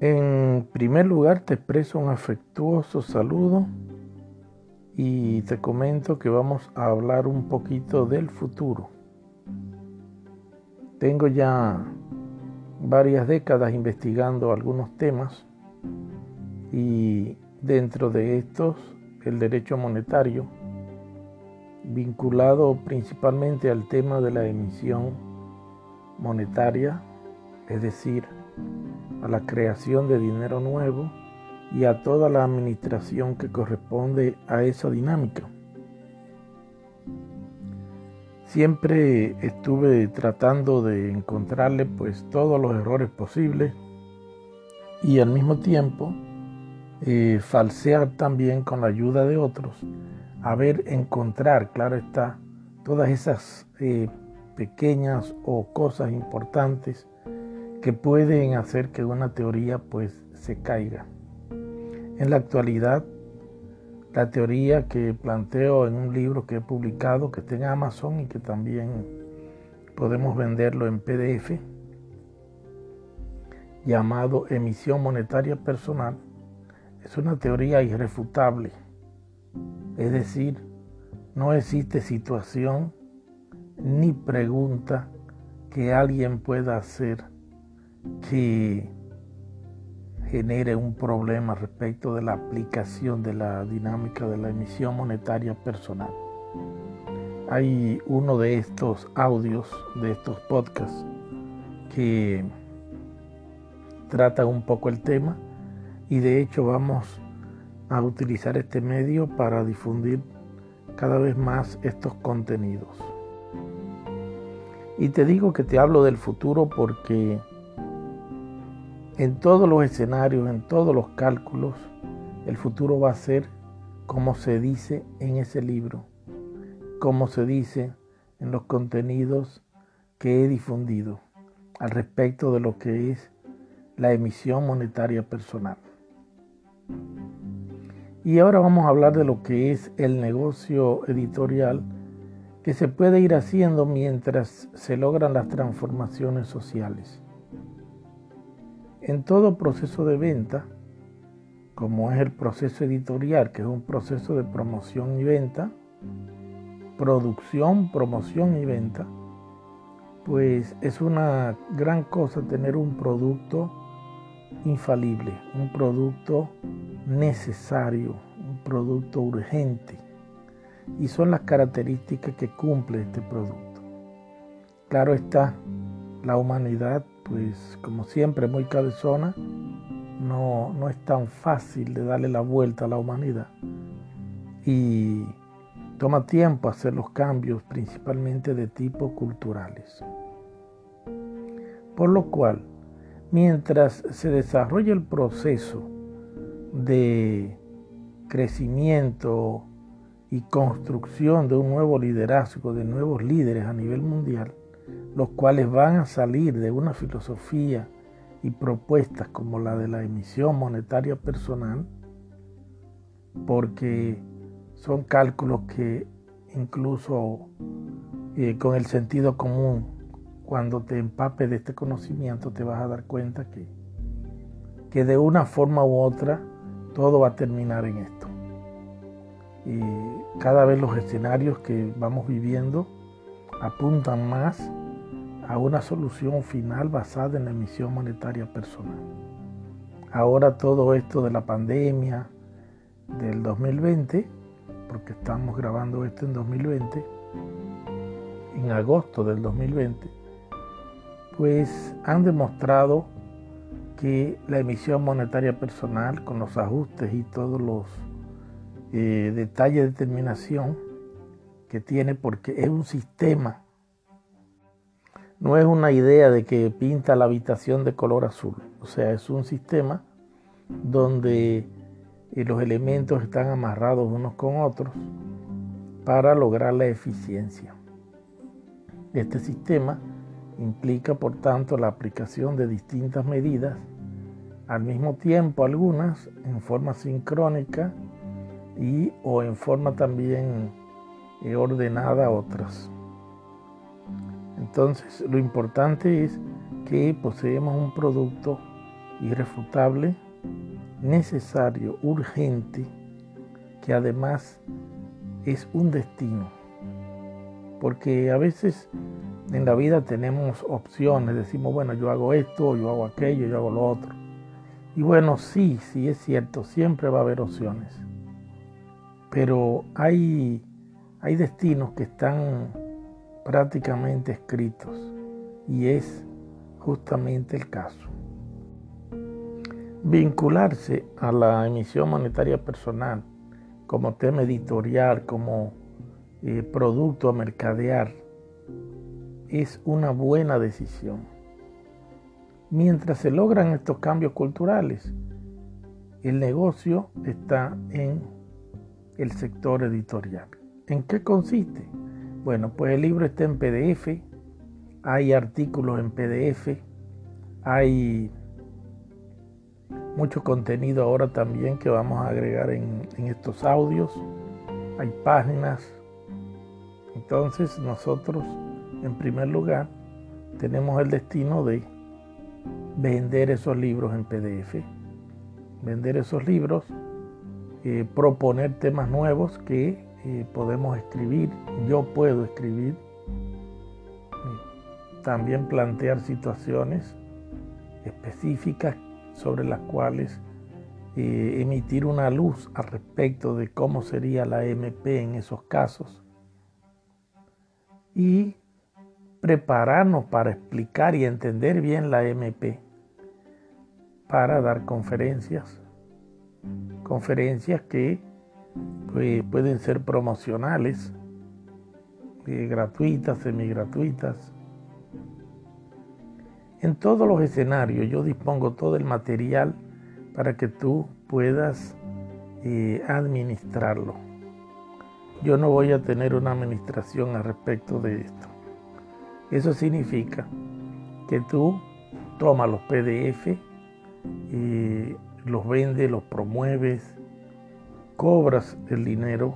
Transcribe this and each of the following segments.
En primer lugar te expreso un afectuoso saludo y te comento que vamos a hablar un poquito del futuro. Tengo ya varias décadas investigando algunos temas y dentro de estos el derecho monetario, vinculado principalmente al tema de la emisión monetaria, es decir, a la creación de dinero nuevo y a toda la administración que corresponde a esa dinámica. Siempre estuve tratando de encontrarle pues todos los errores posibles y al mismo tiempo eh, falsear también con la ayuda de otros, a ver, encontrar, claro está, todas esas eh, pequeñas o cosas importantes que pueden hacer que una teoría pues se caiga. En la actualidad, la teoría que planteo en un libro que he publicado, que está en Amazon y que también podemos venderlo en PDF, llamado emisión monetaria personal, es una teoría irrefutable. Es decir, no existe situación ni pregunta que alguien pueda hacer que genere un problema respecto de la aplicación de la dinámica de la emisión monetaria personal. Hay uno de estos audios, de estos podcasts, que trata un poco el tema y de hecho vamos a utilizar este medio para difundir cada vez más estos contenidos. Y te digo que te hablo del futuro porque en todos los escenarios, en todos los cálculos, el futuro va a ser como se dice en ese libro, como se dice en los contenidos que he difundido al respecto de lo que es la emisión monetaria personal. Y ahora vamos a hablar de lo que es el negocio editorial que se puede ir haciendo mientras se logran las transformaciones sociales. En todo proceso de venta, como es el proceso editorial, que es un proceso de promoción y venta, producción, promoción y venta, pues es una gran cosa tener un producto infalible, un producto necesario, un producto urgente. Y son las características que cumple este producto. Claro está, la humanidad, pues como siempre muy cabezona, no, no es tan fácil de darle la vuelta a la humanidad. Y toma tiempo hacer los cambios, principalmente de tipo culturales. Por lo cual, mientras se desarrolla el proceso de crecimiento y construcción de un nuevo liderazgo, de nuevos líderes a nivel mundial, los cuales van a salir de una filosofía y propuestas como la de la emisión monetaria personal, porque son cálculos que incluso eh, con el sentido común cuando te empapes de este conocimiento te vas a dar cuenta que, que de una forma u otra todo va a terminar en esto. Y cada vez los escenarios que vamos viviendo apuntan más a una solución final basada en la emisión monetaria personal. Ahora todo esto de la pandemia del 2020, porque estamos grabando esto en 2020, en agosto del 2020, pues han demostrado que la emisión monetaria personal con los ajustes y todos los eh, detalles de determinación que tiene porque es un sistema, no es una idea de que pinta la habitación de color azul, o sea, es un sistema donde eh, los elementos están amarrados unos con otros para lograr la eficiencia. Este sistema Implica, por tanto, la aplicación de distintas medidas, al mismo tiempo algunas en forma sincrónica y o en forma también eh, ordenada otras. Entonces, lo importante es que poseemos un producto irrefutable, necesario, urgente, que además es un destino. Porque a veces en la vida tenemos opciones, decimos, bueno, yo hago esto, yo hago aquello, yo hago lo otro. Y bueno, sí, sí es cierto, siempre va a haber opciones. Pero hay, hay destinos que están prácticamente escritos y es justamente el caso. Vincularse a la emisión monetaria personal como tema editorial, como eh, producto a mercadear, es una buena decisión. Mientras se logran estos cambios culturales, el negocio está en el sector editorial. ¿En qué consiste? Bueno, pues el libro está en PDF, hay artículos en PDF, hay mucho contenido ahora también que vamos a agregar en, estos audios, hay páginas. Entonces nosotros, en primer lugar, tenemos el destino de vender esos libros en PDF, vender esos libros, eh, proponer temas nuevos que podemos escribir, yo puedo escribir, también plantear situaciones específicas sobre las cuales eh, emitir una luz al respecto de cómo sería la MP en esos casos. Y prepararnos para explicar y entender bien la MP para dar conferencias, conferencias que pues, pueden ser promocionales, eh, gratuitas, semigratuitas. En todos los escenarios yo dispongo todo el material para que tú puedas eh, administrarlo. Yo no voy a tener una administración al respecto de esto. Eso significa que tú tomas los PDF, y los vendes, los promueves, cobras el dinero,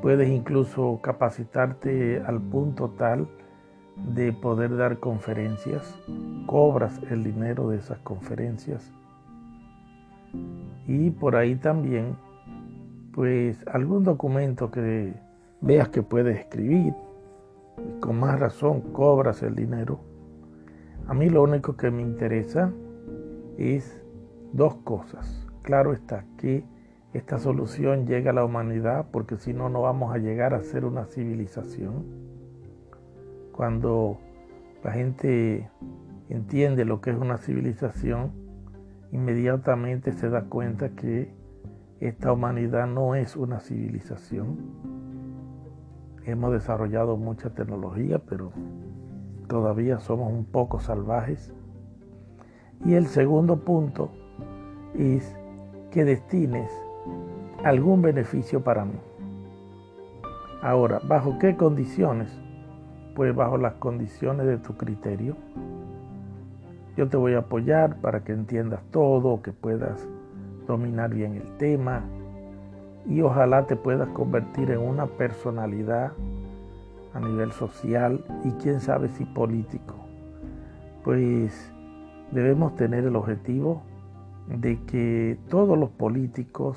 puedes incluso capacitarte al punto tal de poder dar conferencias, cobras el dinero de esas conferencias y por ahí también pues algún documento que veas que puedes escribir, con más razón cobras el dinero. A mí lo único que me interesa es dos cosas. Claro está que esta solución llega a la humanidad porque si no, no vamos a llegar a ser una civilización. Cuando la gente entiende lo que es una civilización, inmediatamente se da cuenta que esta humanidad no es una civilización. Hemos desarrollado mucha tecnología, pero todavía somos un poco salvajes y el segundo punto es que destines algún beneficio para mí. Ahora, ¿bajo qué condiciones? Pues bajo las condiciones de tu criterio. Yo te voy a apoyar para que entiendas todo, que puedas dominar bien el tema y ojalá te puedas convertir en una personalidad a nivel social y quién sabe si político. Pues debemos tener el objetivo de que todos los políticos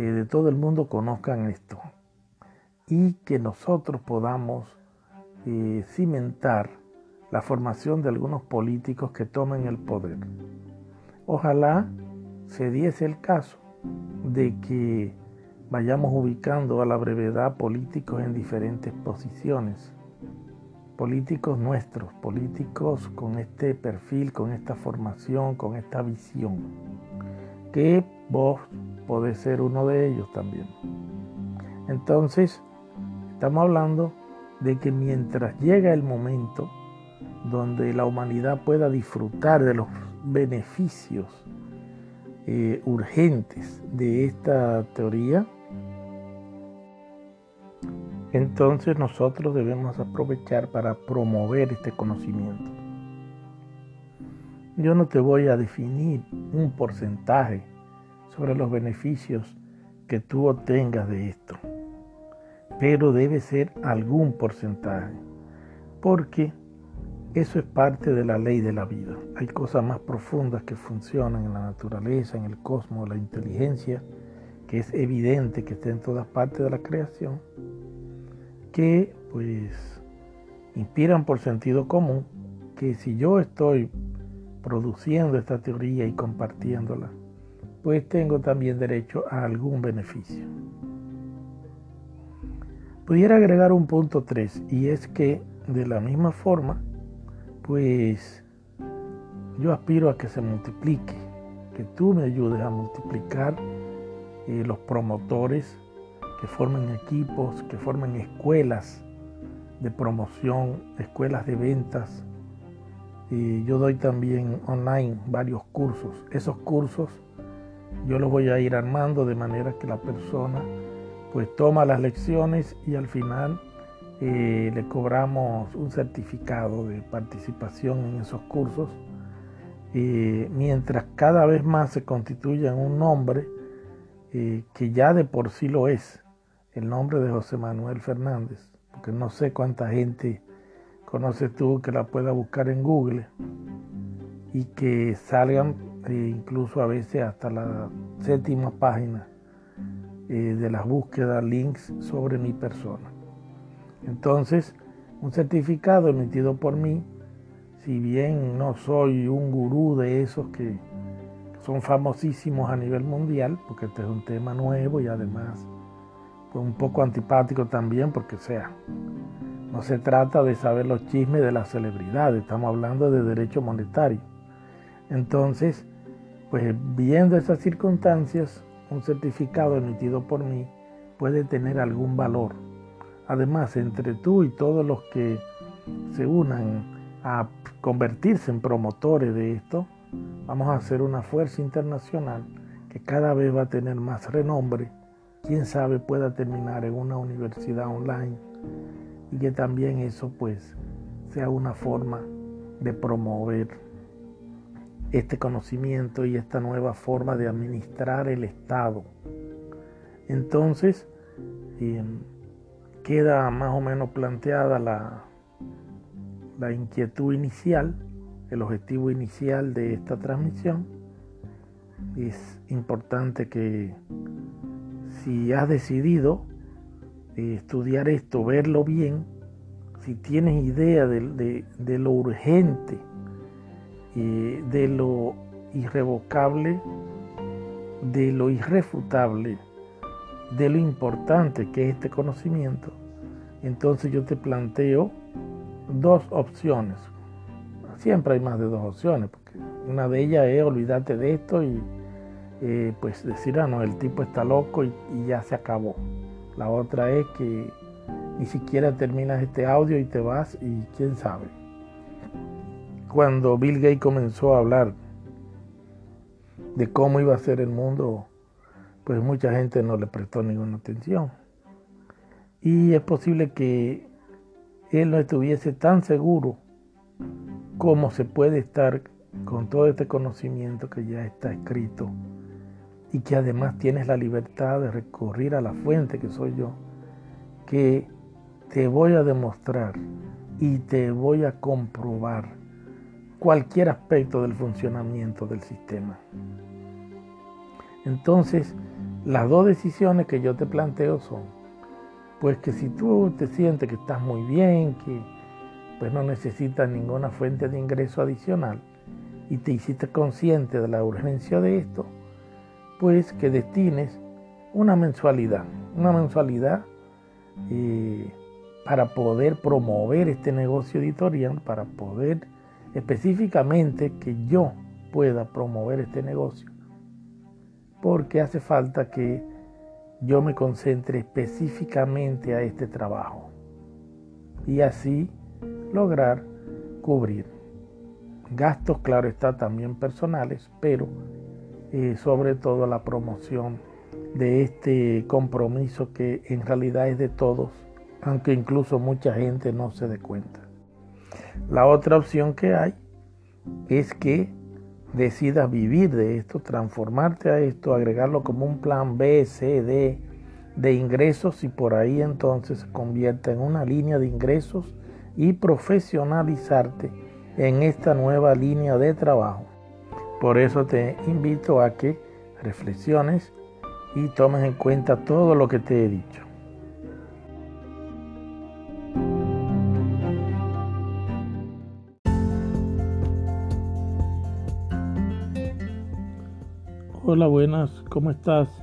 de todo el mundo conozcan esto y que nosotros podamos eh, cimentar la formación de algunos políticos que tomen el poder. Ojalá se diese el caso de que vayamos ubicando a la brevedad políticos en diferentes posiciones políticos nuestros, políticos con este perfil, con esta formación, con esta visión, que vos podés ser uno de ellos también. Entonces, estamos hablando de que mientras llega el momento donde la humanidad pueda disfrutar de los beneficios eh, urgentes de esta teoría, entonces nosotros debemos aprovechar para promover este conocimiento. Yo no te voy a definir un porcentaje sobre los beneficios que tú obtengas de esto, pero debe ser algún porcentaje, porque Eso es parte de la ley de la vida. Hay cosas más profundas que funcionan en la naturaleza, en el cosmos, la inteligencia, que es evidente que está en todas partes de la creación, que pues inspiran por sentido común que si yo estoy produciendo esta teoría y compartiéndola, pues tengo también derecho a algún beneficio. Pudiera agregar un punto 3 y es que de la misma forma, pues yo aspiro a que se multiplique, que tú me ayudes a multiplicar eh, los promotores que formen equipos, que formen escuelas de promoción, escuelas de ventas. Y yo doy también online varios cursos. Esos cursos yo los voy a ir armando de manera que la persona pues toma las lecciones y al final eh, le cobramos un certificado de participación en esos cursos, eh, mientras cada vez más se constituye en un nombre eh, que ya de por sí lo es, el nombre de José Manuel Fernández, porque no sé cuánta gente conoces tú que la pueda buscar en Google y que salgan incluso a veces hasta la séptima página eh, de las búsquedas, links sobre mi persona. Entonces, un certificado emitido por mí, si bien no soy un gurú de esos que son famosísimos a nivel mundial, porque este es un tema nuevo y además un poco antipático también, porque sea, no se trata de saber los chismes de las celebridades, estamos hablando de derecho monetario. Entonces, pues viendo esas circunstancias, un certificado emitido por mí puede tener algún valor. Además, entre tú y todos los que se unan a convertirse en promotores de esto, vamos a hacer una fuerza internacional que cada vez va a tener más renombre. Quién sabe pueda terminar en una universidad online y que también eso pues sea una forma de promover este conocimiento y esta nueva forma de administrar el Estado. Entonces, em, queda más o menos planteada la, la inquietud inicial, el objetivo inicial de esta transmisión. Es importante que si has decidido eh, estudiar esto, verlo bien, si tienes idea de, de lo urgente de lo irrevocable, de lo irrefutable, de lo importante que es este conocimiento, entonces yo te planteo dos opciones. Siempre hay más de dos opciones, porque una de ellas es olvídate de esto y eh, pues decir, ah, no, el tipo está loco y ya se acabó. La otra es que ni siquiera terminas este audio y te vas y quién sabe cuando Bill Gates comenzó a hablar de cómo iba a ser el mundo, pues mucha gente no le prestó ninguna atención. Y es posible que él no estuviese tan seguro como se puede estar con todo este conocimiento que ya está escrito y que además tienes la libertad de recurrir a la fuente que soy yo, que te voy a demostrar y te voy a comprobar cualquier aspecto del funcionamiento del sistema. Entonces, las dos decisiones que yo te planteo son, pues que si tú te sientes que estás muy bien, que pues no necesitas ninguna fuente de ingreso adicional y te hiciste consciente de la urgencia de esto, pues que destines una mensualidad, una mensualidad eh, para poder promover este negocio editorial, para poder específicamente que yo pueda promover este negocio, porque hace falta que yo me concentre específicamente a este trabajo y así lograr cubrir gastos, claro está, también personales, pero eh, sobre todo la promoción de este compromiso que en realidad es de todos, aunque incluso mucha gente no se dé cuenta. La otra opción que hay es que decidas vivir de esto, transformarte a esto, agregarlo como un plan B, C, D de ingresos y por ahí entonces se convierta en una línea de ingresos y profesionalizarte en esta nueva línea de trabajo. Por eso te invito a que reflexiones y tomes en cuenta todo lo que te he dicho. Hola, buenas, ¿cómo estás?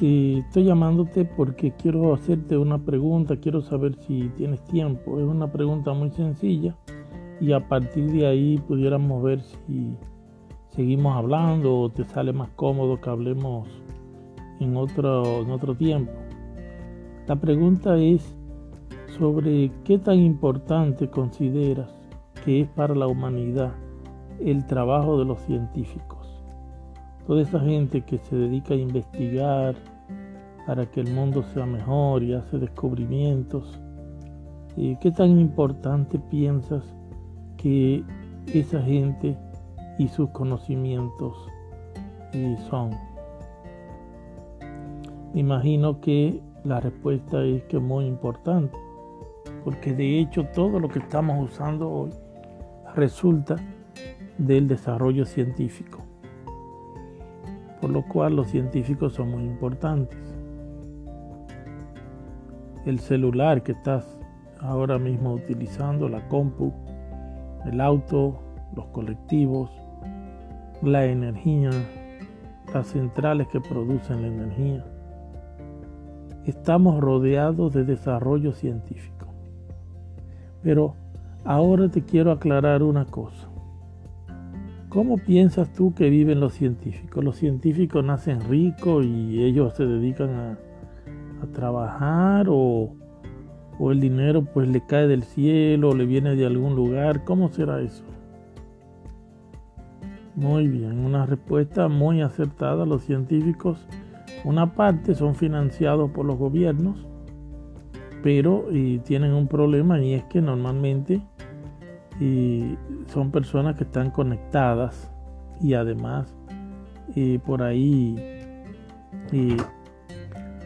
estoy llamándote porque quiero hacerte una pregunta, quiero saber si tienes tiempo. Es una pregunta muy sencilla y a partir de ahí pudiéramos ver si seguimos hablando o te sale más cómodo que hablemos en otro, en otro tiempo. La pregunta es sobre qué tan importante consideras que es para la humanidad el trabajo de los científicos. Toda esa gente que se dedica a investigar para que el mundo sea mejor y hace descubrimientos. ¿Qué tan importante piensas que esa gente y sus conocimientos son? Me imagino que la respuesta es que es muy importante, porque de hecho todo lo que estamos usando hoy resulta del desarrollo científico, por lo cual los científicos son muy importantes. El celular que estás ahora mismo utilizando, la compu, el auto, los colectivos, la energía, las centrales que producen la energía, estamos rodeados de desarrollo científico. Pero ahora te quiero aclarar una cosa. ¿Cómo piensas tú que viven los científicos? Los científicos nacen ricos y ellos se dedican a, trabajar o, o, el dinero pues le cae del cielo o le viene de algún lugar. ¿Cómo será eso? Muy bien, una respuesta muy acertada. Los científicos una parte son financiados por los gobiernos, pero tienen un problema y es que normalmente son personas que están conectadas y además por ahí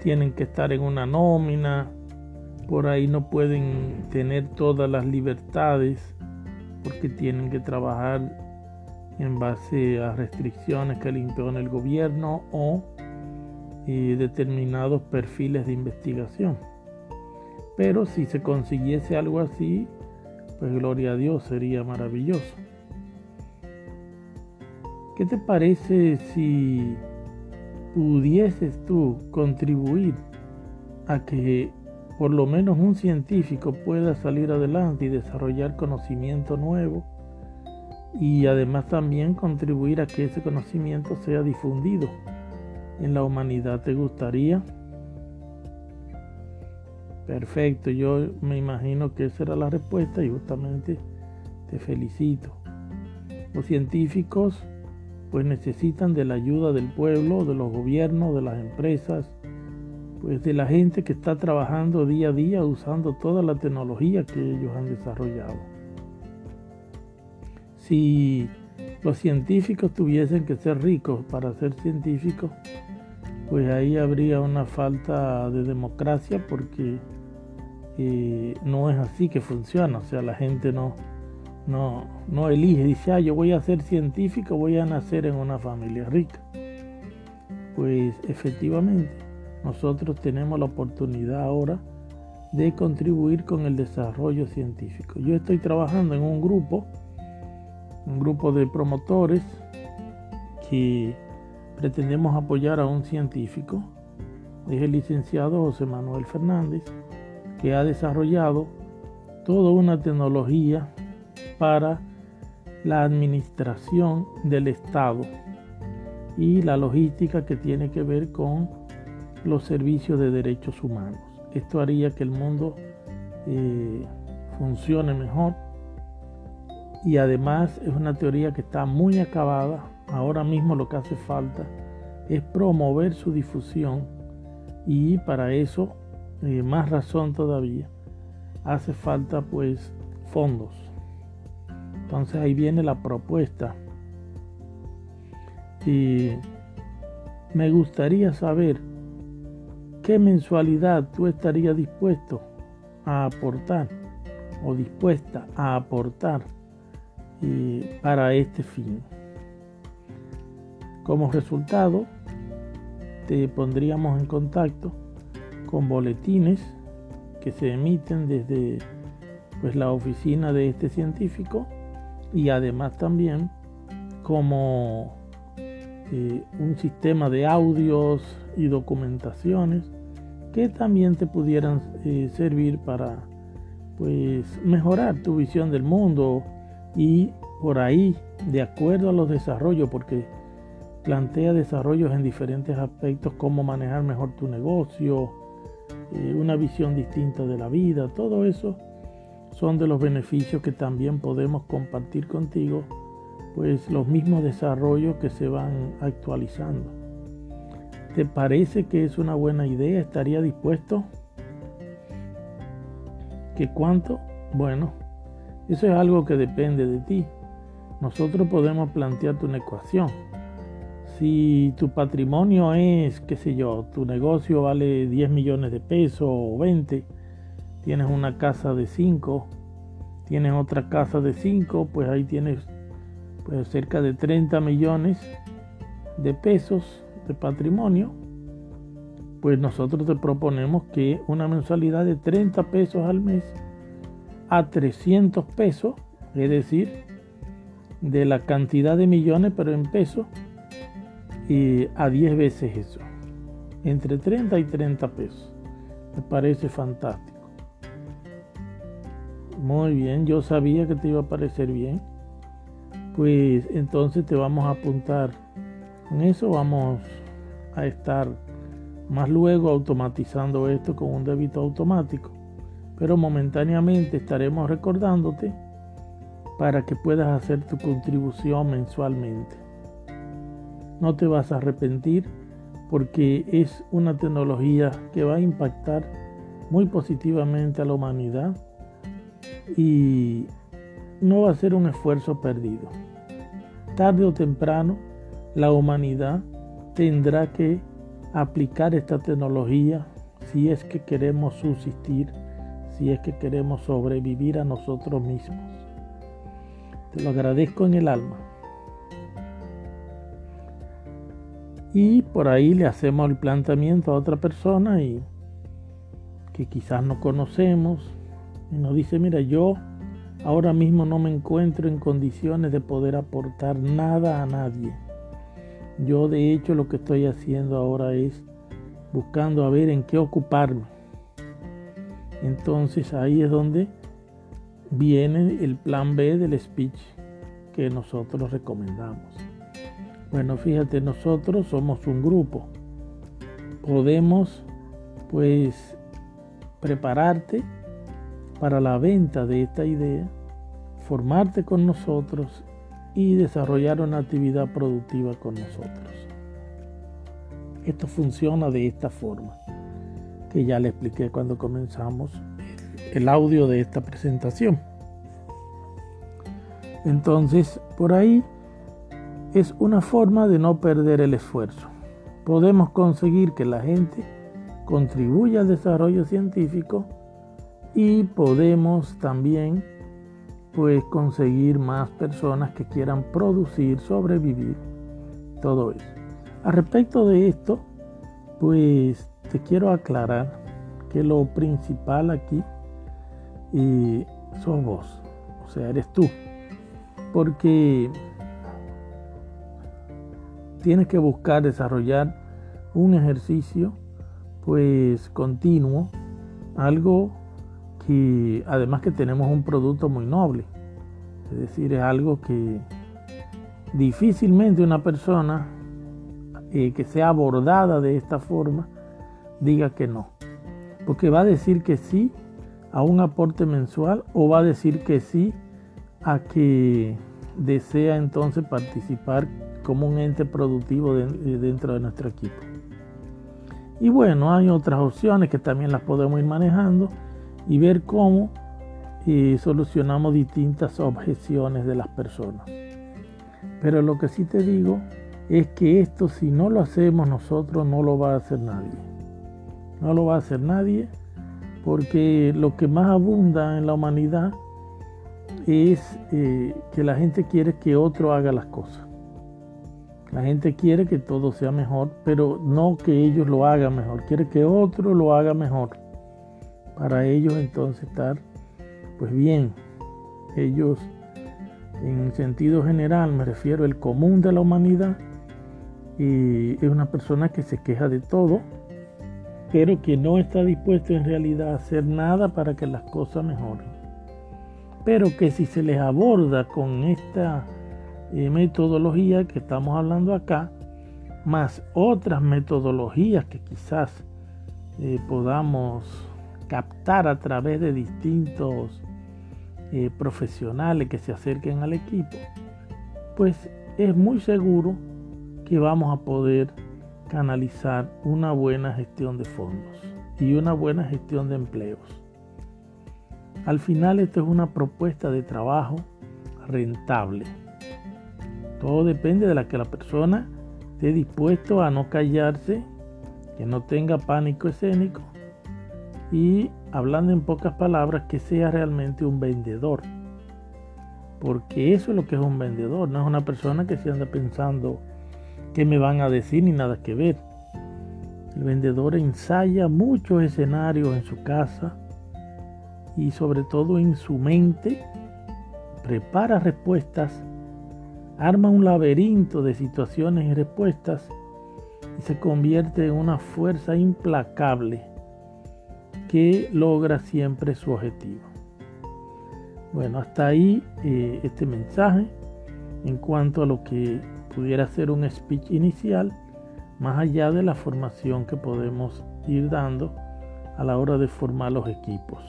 tienen que estar en una nómina, por ahí no pueden tener todas las libertades porque tienen que trabajar en base a restricciones que le impone el gobierno o y determinados perfiles de investigación. Pero si se consiguiese algo así, pues gloria a Dios, sería maravilloso. ¿Qué te parece si pudieses tú contribuir a que por lo menos un científico pueda salir adelante y desarrollar conocimiento nuevo y además también contribuir a que ese conocimiento sea difundido en la humanidad te gustaría? Perfecto, yo me imagino que esa era la respuesta y justamente te felicito. Los científicos pues necesitan de la ayuda del pueblo, de los gobiernos, de las empresas, pues de la gente que está trabajando día a día usando toda la tecnología que ellos han desarrollado. Si los científicos tuviesen que ser ricos para ser científicos, pues ahí habría una falta de democracia porque eh, no es así que funciona. O sea, la gente no, no, no elige, dice, ah, yo voy a ser científico, voy a nacer en una familia rica. Pues efectivamente, nosotros tenemos la oportunidad ahora de contribuir con el desarrollo científico. Yo estoy trabajando en un grupo un grupo de promotores que pretendemos apoyar a un científico, es el licenciado José Manuel Fernández, que ha desarrollado toda una tecnología para la administración del Estado y la logística que tiene que ver con los servicios de derechos humanos. Esto haría que el mundo eh, funcione mejor y además es una teoría que está muy acabada. Ahora mismo lo que hace falta es promover su difusión y para eso, más razón todavía, hace falta pues fondos. Entonces ahí viene la propuesta. Y me gustaría saber qué mensualidad tú estarías dispuesto a aportar o dispuesta a aportar eh, para este fin. Como resultado, te pondríamos en contacto con boletines que se emiten desde pues, la oficina de este científico y además también como eh, un sistema de audios y documentaciones que también te pudieran eh, servir para pues mejorar tu visión del mundo y por ahí de acuerdo a los desarrollos porque plantea desarrollos en diferentes aspectos cómo manejar mejor tu negocio eh, una visión distinta de la vida todo eso son de los beneficios que también podemos compartir contigo pues los mismos desarrollos que se van actualizando. ¿Te parece que es una buena idea? ¿Estaría dispuesto? ¿Qué cuánto? Bueno, eso es algo que depende de ti. Nosotros podemos plantearte una ecuación. Si tu patrimonio es, qué sé yo, tu negocio vale 10 millones de pesos o 20, tienes una casa de 5, tienes otra casa de 5, pues ahí tienes pues cerca de 30 millones de pesos de patrimonio, pues nosotros te proponemos que una mensualidad de 30 pesos al mes a 300 pesos, es decir, de la cantidad de millones, pero en pesos, y a 10 veces eso, entre 30 y 30 pesos. Me parece fantástico. Muy bien, yo sabía que te iba a parecer bien pues entonces te vamos a apuntar en eso, vamos a estar más luego automatizando esto con un débito automático, pero momentáneamente estaremos recordándote para que puedas hacer tu contribución mensualmente. No te vas a arrepentir porque es una tecnología que va a impactar muy positivamente a la humanidad y no va a ser un esfuerzo perdido. Tarde o temprano, la humanidad tendrá que aplicar esta tecnología si es que queremos subsistir, si es que queremos sobrevivir a nosotros mismos. Te lo agradezco en el alma. Y por ahí le hacemos el planteamiento a otra persona y que quizás no conocemos y nos dice, mira, yo Ahora mismo no me encuentro en condiciones de poder aportar nada a nadie. Yo de hecho lo que estoy haciendo ahora es buscando a ver en qué ocuparme. Entonces ahí es donde viene el plan B del speech que nosotros recomendamos. Bueno, fíjate, nosotros somos un grupo. Podemos pues prepararte para la venta de esta idea, formarte con nosotros y desarrollar una actividad productiva con nosotros. Esto funciona de esta forma, que ya le expliqué cuando comenzamos el audio de esta presentación. Entonces, por ahí es una forma de no perder el esfuerzo. Podemos conseguir que la gente contribuya al desarrollo científico y podemos también pues conseguir más personas que quieran producir, sobrevivir, todo eso. A respecto de esto, pues te quiero aclarar que lo principal aquí eh, sos vos, o sea, eres tú, porque tienes que buscar desarrollar un ejercicio pues continuo, algo y además que tenemos un producto muy noble. Es decir, es algo que difícilmente una persona eh, que sea abordada de esta forma diga que no. Porque va a decir que sí a un aporte mensual o va a decir que sí a que desea entonces participar como un ente productivo dentro de nuestro equipo. Y bueno, hay otras opciones que también las podemos ir manejando y ver cómo eh, solucionamos distintas objeciones de las personas. Pero lo que sí te digo es que esto si no lo hacemos nosotros no lo va a hacer nadie. No lo va a hacer nadie porque lo que más abunda en la humanidad es eh, que la gente quiere que otro haga las cosas. La gente quiere que todo sea mejor, pero no que ellos lo hagan mejor, quiere que otro lo haga mejor. Para ellos entonces estar, pues bien, ellos en sentido general, me refiero al común de la humanidad, y es una persona que se queja de todo, pero que no está dispuesto en realidad a hacer nada para que las cosas mejoren. Pero que si se les aborda con esta metodología que estamos hablando acá, más otras metodologías que quizás eh, podamos captar a través de distintos eh, profesionales que se acerquen al equipo, pues es muy seguro que vamos a poder canalizar una buena gestión de fondos y una buena gestión de empleos. Al final esto es una propuesta de trabajo rentable. Todo depende de la que la persona esté dispuesto a no callarse, que no tenga pánico escénico y hablando en pocas palabras que sea realmente un vendedor. Porque eso es lo que es un vendedor, no es una persona que se anda pensando qué me van a decir ni nada que ver. El vendedor ensaya muchos escenarios en su casa y sobre todo en su mente, prepara respuestas, arma un laberinto de situaciones y respuestas y se convierte en una fuerza implacable que logra siempre su objetivo. Bueno, hasta ahí eh, este mensaje en cuanto a lo que pudiera ser un speech inicial, más allá de la formación que podemos ir dando a la hora de formar los equipos.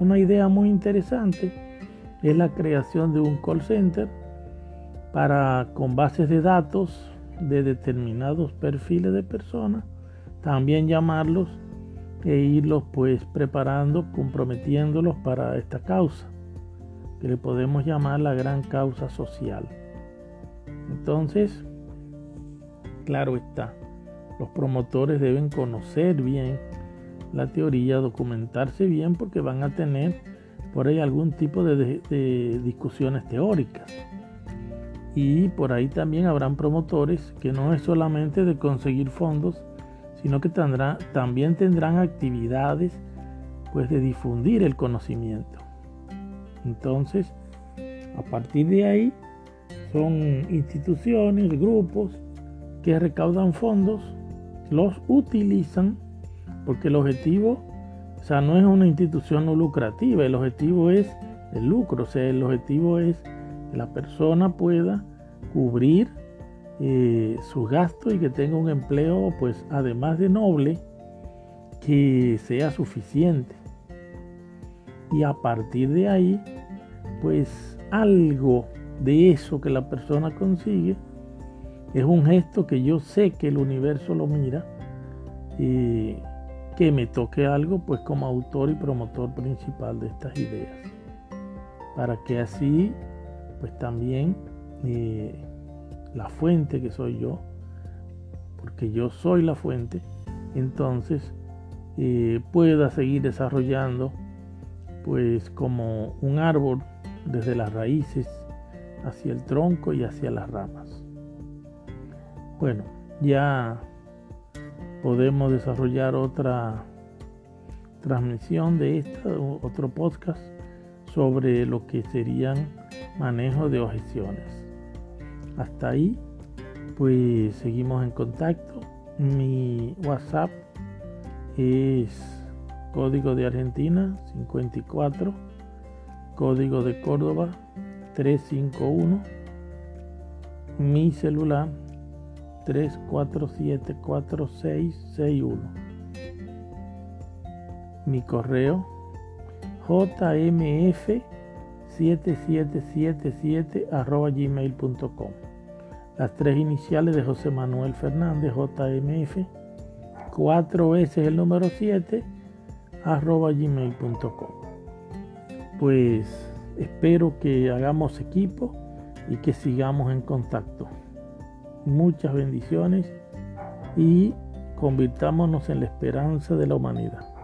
Una idea muy interesante es la creación de un call center para con bases de datos de determinados perfiles de personas, también llamarlos e irlos pues preparando, comprometiéndolos para esta causa, que le podemos llamar la gran causa social. Entonces, claro está, los promotores deben conocer bien la teoría, documentarse bien porque van a tener por ahí algún tipo de, discusiones teóricas. Y por ahí también habrán promotores que no es solamente de conseguir fondos, sino que también tendrán actividades pues de difundir el conocimiento. Entonces, a partir de ahí son instituciones, grupos que recaudan fondos, los utilizan, porque el objetivo, o sea, no es una institución no lucrativa, el objetivo es el lucro, o sea, el objetivo es que la persona pueda cubrir eh, sus gastos y que tenga un empleo, pues además de noble, que sea suficiente. Y a partir de ahí, pues algo de eso que la persona consigue, es un gesto que yo sé que el universo lo mira y que me toque algo pues como autor y promotor principal de estas ideas. Para que así pues también eh, la fuente que soy yo, porque yo soy la fuente, entonces eh, pueda seguir desarrollando pues como un árbol desde las raíces hacia el tronco y hacia las ramas. Bueno, ya podemos desarrollar otra transmisión de esta, otro podcast sobre lo que serían manejo de objeciones. Hasta ahí, pues seguimos en contacto. Mi WhatsApp es código de Argentina 54, código de Córdoba 351, mi celular 3474661. Mi correo jmf 7777-gmail.com. Las tres iniciales de José Manuel Fernández, JMF, cuatro veces el número 7, arroba gmail.com. Pues espero que hagamos equipo y que sigamos en contacto. Muchas bendiciones y convirtámonos en la esperanza de la humanidad.